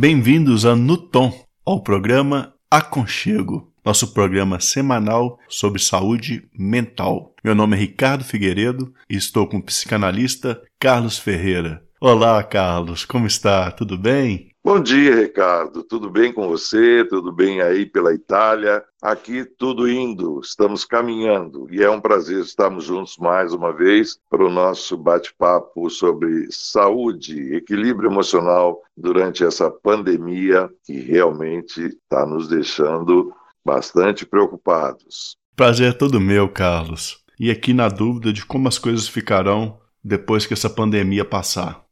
Bem-vindos a Nuton, ao programa Aconchego, nosso programa semanal sobre saúde mental. Meu nome é Ricardo Figueiredo e estou com o psicanalista Carlos Ferreira. Olá, Carlos, como está? Tudo bem? Bom dia, Ricardo. Tudo bem com você? Tudo bem aí pela Itália? Aqui tudo indo, estamos caminhando e é um prazer estarmos juntos mais uma vez para o nosso bate-papo sobre saúde, equilíbrio emocional durante essa pandemia que realmente está nos deixando bastante preocupados. Prazer é todo meu, Carlos. E aqui na dúvida de como as coisas ficarão depois que essa pandemia passar.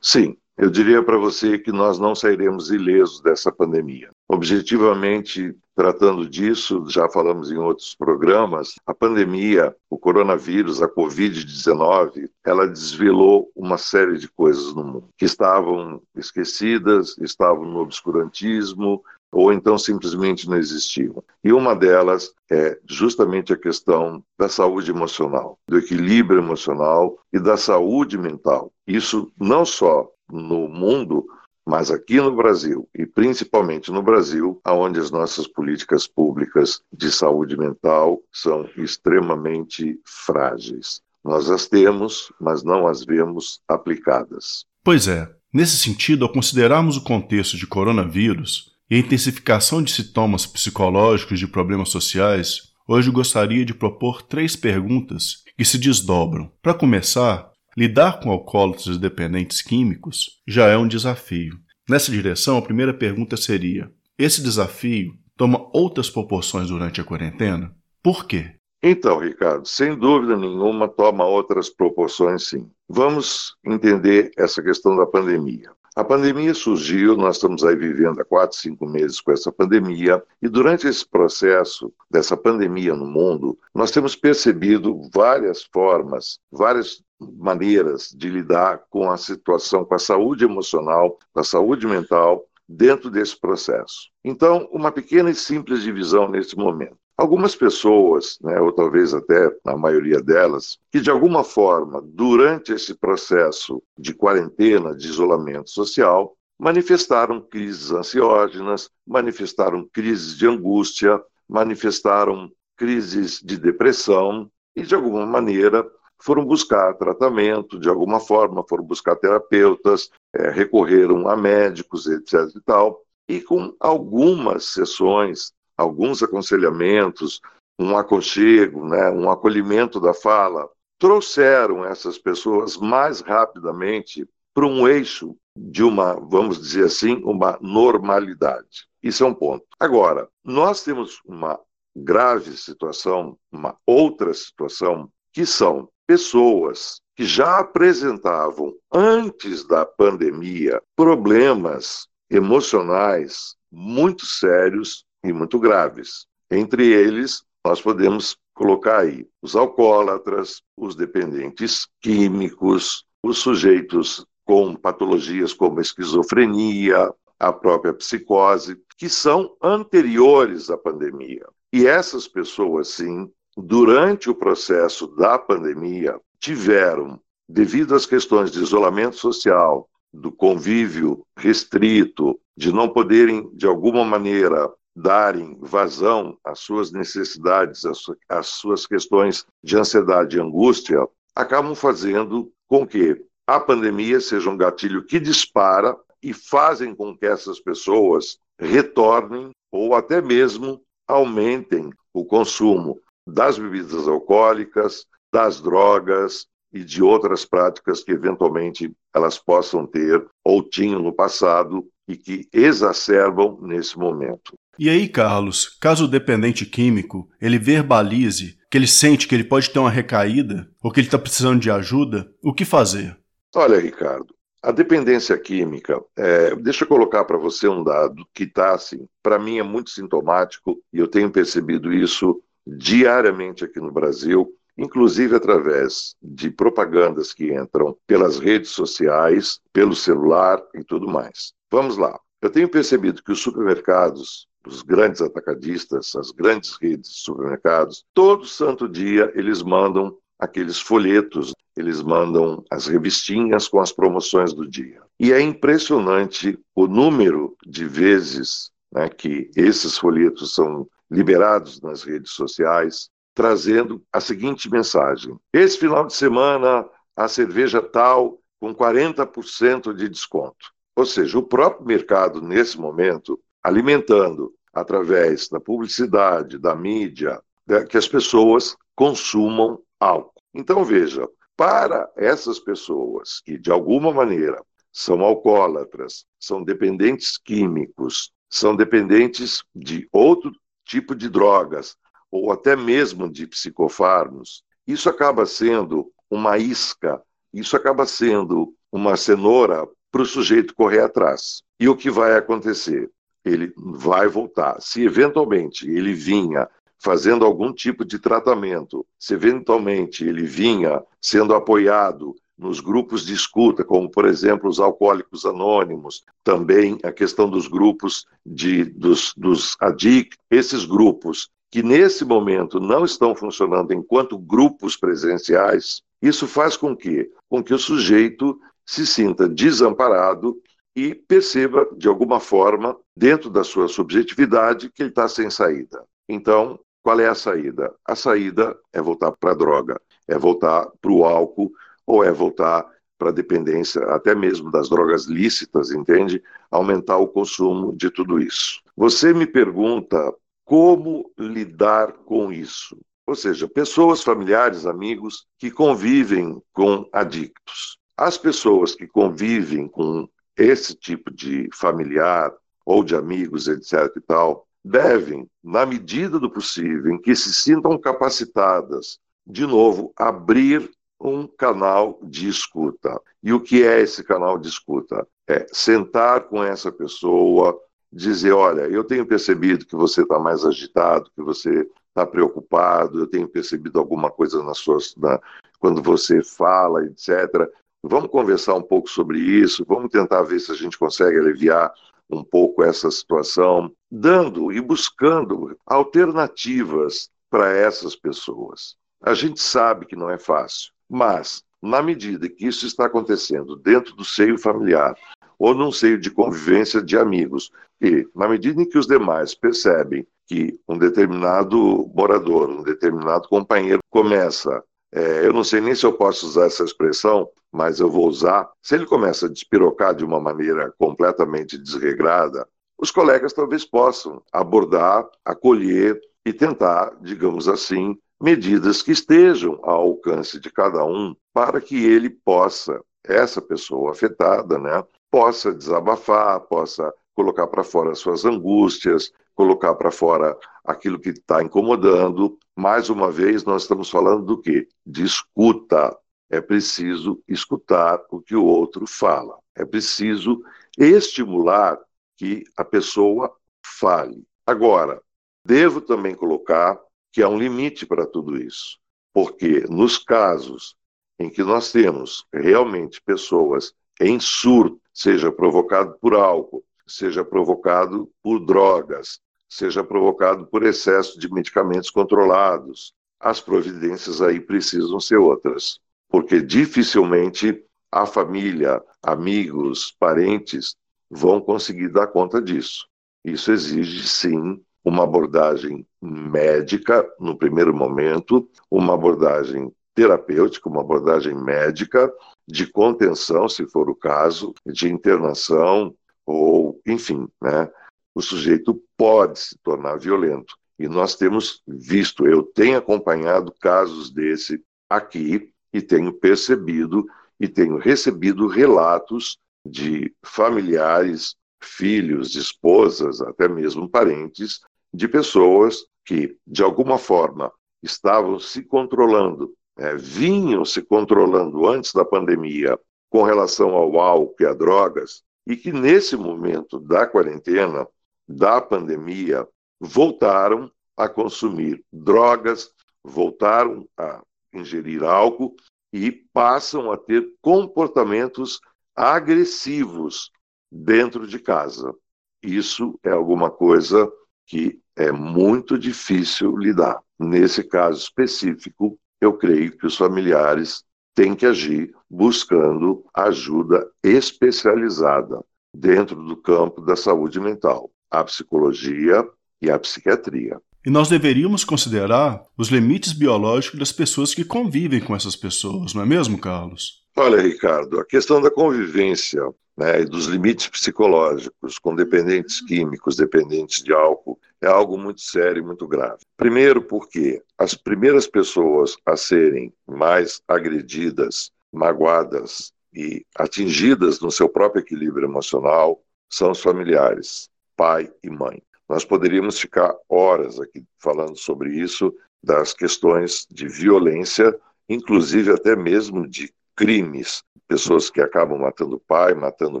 Sim, eu diria para você que nós não sairemos ilesos dessa pandemia. Objetivamente, tratando disso, já falamos em outros programas, a pandemia, o coronavírus, a Covid-19, ela desvelou uma série de coisas no mundo que estavam esquecidas, estavam no obscurantismo, ou então simplesmente não existiam. E uma delas é justamente a questão da saúde emocional, do equilíbrio emocional e da saúde mental. Isso não só no mundo, mas aqui no Brasil, e principalmente no Brasil, onde as nossas políticas públicas de saúde mental são extremamente frágeis. Nós as temos, mas não as vemos aplicadas. Pois é. Nesse sentido, ao considerarmos o contexto de coronavírus e a intensificação de sintomas psicológicos de problemas sociais, hoje gostaria de propor três perguntas que se desdobram. Para começar, Lidar com alcoólatras dependentes químicos já é um desafio. Nessa direção, a primeira pergunta seria: esse desafio toma outras proporções durante a quarentena? Por quê? Então, Ricardo, sem dúvida nenhuma toma outras proporções sim. Vamos entender essa questão da pandemia. A pandemia surgiu, nós estamos aí vivendo há quatro, cinco meses com essa pandemia, e durante esse processo dessa pandemia no mundo, nós temos percebido várias formas, várias maneiras de lidar com a situação, com a saúde emocional, com a saúde mental dentro desse processo. Então, uma pequena e simples divisão nesse momento. Algumas pessoas, né, ou talvez até a maioria delas, que de alguma forma, durante esse processo de quarentena, de isolamento social, manifestaram crises ansiógenas, manifestaram crises de angústia, manifestaram crises de depressão e, de alguma maneira, foram buscar tratamento, de alguma forma, foram buscar terapeutas, é, recorreram a médicos, etc. e tal, e com algumas sessões alguns aconselhamentos, um aconchego, né, um acolhimento da fala, trouxeram essas pessoas mais rapidamente para um eixo de uma, vamos dizer assim, uma normalidade. Isso é um ponto. Agora, nós temos uma grave situação, uma outra situação, que são pessoas que já apresentavam, antes da pandemia, problemas emocionais muito sérios e muito graves. Entre eles, nós podemos colocar aí os alcoólatras, os dependentes químicos, os sujeitos com patologias como esquizofrenia, a própria psicose, que são anteriores à pandemia. E essas pessoas, sim, durante o processo da pandemia, tiveram, devido às questões de isolamento social, do convívio restrito, de não poderem, de alguma maneira, darem vazão às suas necessidades, às suas questões de ansiedade e angústia, acabam fazendo com que a pandemia seja um gatilho que dispara e fazem com que essas pessoas retornem ou até mesmo aumentem o consumo das bebidas alcoólicas, das drogas e de outras práticas que eventualmente elas possam ter ou tinham no passado e que exacerbam nesse momento. E aí, Carlos, caso o dependente químico ele verbalize que ele sente que ele pode ter uma recaída ou que ele está precisando de ajuda, o que fazer? Olha, Ricardo, a dependência química, é, deixa eu colocar para você um dado que está, assim, para mim é muito sintomático e eu tenho percebido isso diariamente aqui no Brasil, inclusive através de propagandas que entram pelas redes sociais, pelo celular e tudo mais. Vamos lá. Eu tenho percebido que os supermercados os grandes atacadistas, as grandes redes de supermercados, todo santo dia eles mandam aqueles folhetos eles mandam as revistinhas com as promoções do dia. E é impressionante o número de vezes né, que esses folhetos são liberados nas redes sociais, trazendo a seguinte mensagem: esse final de semana a cerveja tal com 40% de desconto. Ou seja, o próprio mercado, nesse momento, alimentando através da publicidade, da mídia, né, que as pessoas consumam álcool. Então, veja, para essas pessoas que, de alguma maneira, são alcoólatras, são dependentes químicos, são dependentes de outro tipo de drogas, ou até mesmo de psicofármacos, isso acaba sendo uma isca, isso acaba sendo uma cenoura para o sujeito correr atrás. E o que vai acontecer? Ele vai voltar. Se eventualmente ele vinha fazendo algum tipo de tratamento, se eventualmente ele vinha sendo apoiado nos grupos de escuta, como por exemplo os alcoólicos anônimos, também a questão dos grupos de, dos, dos ADIC, esses grupos que nesse momento não estão funcionando enquanto grupos presenciais, isso faz com que, com que o sujeito se sinta desamparado e perceba, de alguma forma, dentro da sua subjetividade, que ele está sem saída. Então, qual é a saída? A saída é voltar para a droga, é voltar para o álcool ou é voltar para a dependência, até mesmo das drogas lícitas, entende? Aumentar o consumo de tudo isso. Você me pergunta como lidar com isso. Ou seja, pessoas, familiares, amigos que convivem com adictos. As pessoas que convivem com esse tipo de familiar ou de amigos, etc. e tal, devem, na medida do possível, em que se sintam capacitadas, de novo, abrir um canal de escuta. E o que é esse canal de escuta? É sentar com essa pessoa, dizer: olha, eu tenho percebido que você está mais agitado, que você está preocupado, eu tenho percebido alguma coisa nas suas, na, quando você fala, etc. Vamos conversar um pouco sobre isso, vamos tentar ver se a gente consegue aliviar um pouco essa situação, dando e buscando alternativas para essas pessoas. A gente sabe que não é fácil. Mas, na medida que isso está acontecendo dentro do seio familiar, ou num seio de convivência de amigos, e na medida em que os demais percebem que um determinado morador, um determinado companheiro começa, é, eu não sei nem se eu posso usar essa expressão, mas eu vou usar, se ele começa a despirocar de uma maneira completamente desregrada, os colegas talvez possam abordar, acolher e tentar, digamos assim, medidas que estejam ao alcance de cada um para que ele possa, essa pessoa afetada, né, possa desabafar, possa colocar para fora suas angústias, colocar para fora aquilo que está incomodando. Mais uma vez, nós estamos falando do quê? De escuta. É preciso escutar o que o outro fala. É preciso estimular que a pessoa fale. Agora, devo também colocar que há um limite para tudo isso. Porque nos casos em que nós temos realmente pessoas em surto, seja provocado por álcool, seja provocado por drogas, seja provocado por excesso de medicamentos controlados, as providências aí precisam ser outras, porque dificilmente a família, amigos, parentes vão conseguir dar conta disso. Isso exige, sim, uma abordagem médica no primeiro momento, uma abordagem terapêutica, uma abordagem médica de contenção, se for o caso, de internação ou, enfim, né? O sujeito pode se tornar violento. E nós temos visto, eu tenho acompanhado casos desse aqui e tenho percebido e tenho recebido relatos de familiares, filhos, esposas, até mesmo parentes, de pessoas que, de alguma forma, estavam se controlando, é, vinham se controlando antes da pandemia com relação ao álcool e a drogas, e que nesse momento da quarentena, da pandemia, voltaram a consumir drogas, voltaram a ingerir álcool e passam a ter comportamentos agressivos dentro de casa. Isso é alguma coisa que é muito difícil lidar. Nesse caso específico, eu creio que os familiares tem que agir buscando ajuda especializada dentro do campo da saúde mental, a psicologia e a psiquiatria. E nós deveríamos considerar os limites biológicos das pessoas que convivem com essas pessoas, não é mesmo, Carlos? Olha, Ricardo, a questão da convivência né, e dos limites psicológicos com dependentes químicos, dependentes de álcool, é algo muito sério e muito grave. Primeiro, porque as primeiras pessoas a serem mais agredidas, magoadas e atingidas no seu próprio equilíbrio emocional são os familiares, pai e mãe. Nós poderíamos ficar horas aqui falando sobre isso, das questões de violência, inclusive até mesmo de crimes, pessoas que acabam matando pai, matando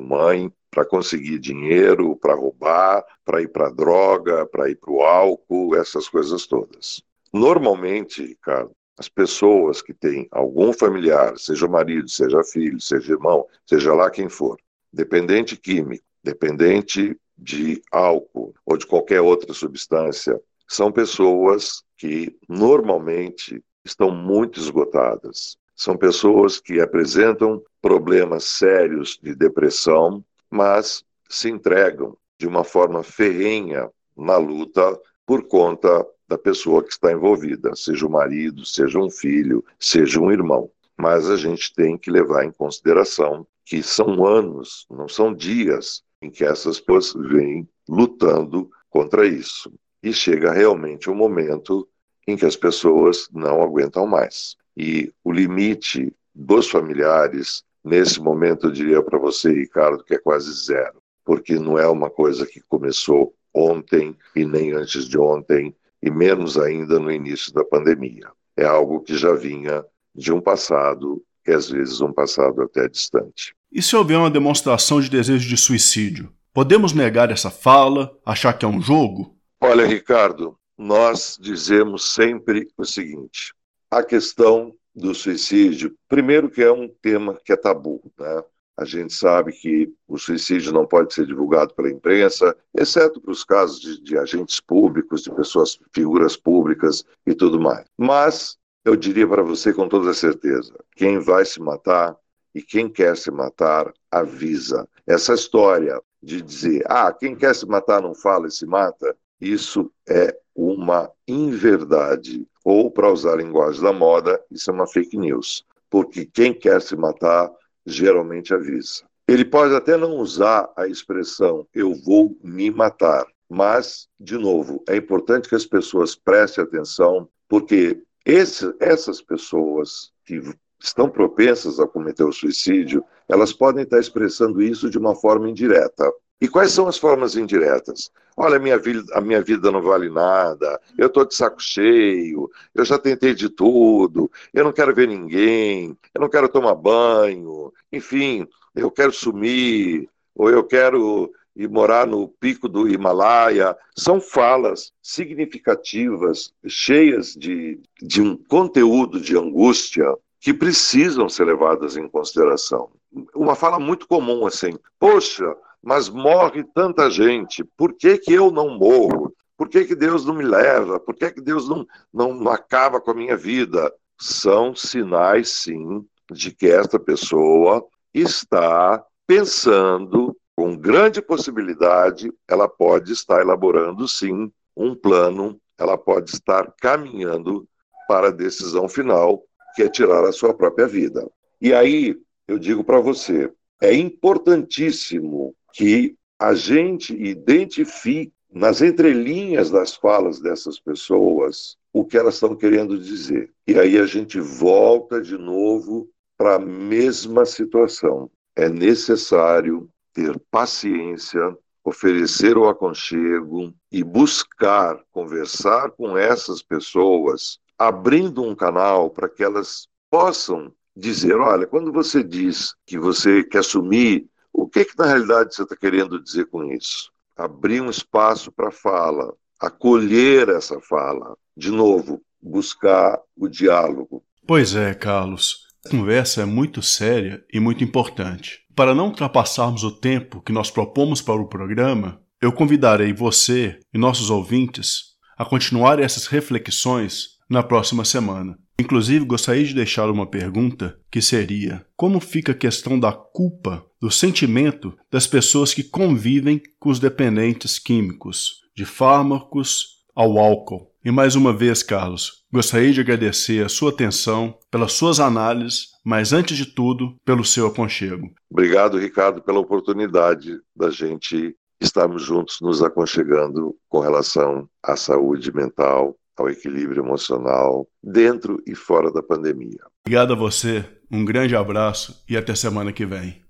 mãe, para conseguir dinheiro, para roubar, para ir para droga, para ir para o álcool, essas coisas todas. Normalmente, Ricardo, as pessoas que têm algum familiar, seja marido, seja filho, seja irmão, seja lá quem for, dependente químico, dependente de álcool ou de qualquer outra substância, são pessoas que normalmente estão muito esgotadas. São pessoas que apresentam problemas sérios de depressão, mas se entregam de uma forma ferrenha na luta por conta da pessoa que está envolvida, seja o marido, seja um filho, seja um irmão. Mas a gente tem que levar em consideração que são anos, não são dias, em que essas pessoas vêm lutando contra isso. E chega realmente um momento em que as pessoas não aguentam mais. E o limite dos familiares, nesse momento, eu diria para você, Ricardo, que é quase zero, porque não é uma coisa que começou ontem e nem antes de ontem, e menos ainda no início da pandemia. É algo que já vinha de um passado, e às vezes um passado até distante. E se houver uma demonstração de desejo de suicídio? Podemos negar essa fala, achar que é um jogo? Olha, Ricardo, nós dizemos sempre o seguinte: a questão do suicídio, primeiro que é um tema que é tabu, né? A gente sabe que o suicídio não pode ser divulgado pela imprensa, exceto para os casos de, de agentes públicos, de pessoas, figuras públicas e tudo mais. Mas eu diria para você com toda certeza: quem vai se matar e quem quer se matar avisa. Essa história de dizer, ah, quem quer se matar não fala e se mata, isso é uma inverdade. Ou, para usar a linguagem da moda, isso é uma fake news. Porque quem quer se matar geralmente avisa. Ele pode até não usar a expressão eu vou me matar, mas, de novo, é importante que as pessoas prestem atenção, porque esse, essas pessoas que estão propensas a cometer o suicídio, elas podem estar expressando isso de uma forma indireta. E quais são as formas indiretas? Olha, minha vida, a minha vida não vale nada, eu estou de saco cheio, eu já tentei de tudo, eu não quero ver ninguém, eu não quero tomar banho, enfim, eu quero sumir, ou eu quero ir morar no pico do Himalaia. São falas significativas, cheias de, de um conteúdo de angústia que precisam ser levadas em consideração. Uma fala muito comum assim: poxa, mas morre tanta gente, por que, que eu não morro? Por que, que Deus não me leva? Por que, que Deus não, não acaba com a minha vida? São sinais, sim, de que esta pessoa está pensando, com grande possibilidade, ela pode estar elaborando, sim, um plano, ela pode estar caminhando para a decisão final, que é tirar a sua própria vida. E aí, eu digo para você, é importantíssimo que a gente identifique nas entrelinhas das falas dessas pessoas o que elas estão querendo dizer. E aí a gente volta de novo para a mesma situação. É necessário ter paciência, oferecer o aconchego e buscar conversar com essas pessoas, abrindo um canal para que elas possam dizer: olha, quando você diz que você quer assumir o que, que na realidade você está querendo dizer com isso? Abrir um espaço para fala, acolher essa fala, de novo, buscar o diálogo. Pois é, Carlos. A conversa é muito séria e muito importante. Para não ultrapassarmos o tempo que nós propomos para o programa, eu convidarei você e nossos ouvintes a continuar essas reflexões na próxima semana. Inclusive, gostaria de deixar uma pergunta que seria: como fica a questão da culpa, do sentimento das pessoas que convivem com os dependentes químicos, de fármacos ao álcool? E mais uma vez, Carlos, gostaria de agradecer a sua atenção, pelas suas análises, mas antes de tudo, pelo seu aconchego. Obrigado, Ricardo, pela oportunidade da gente estarmos juntos nos aconchegando com relação à saúde mental, ao equilíbrio emocional, dentro e fora da pandemia. Obrigado a você, um grande abraço e até semana que vem.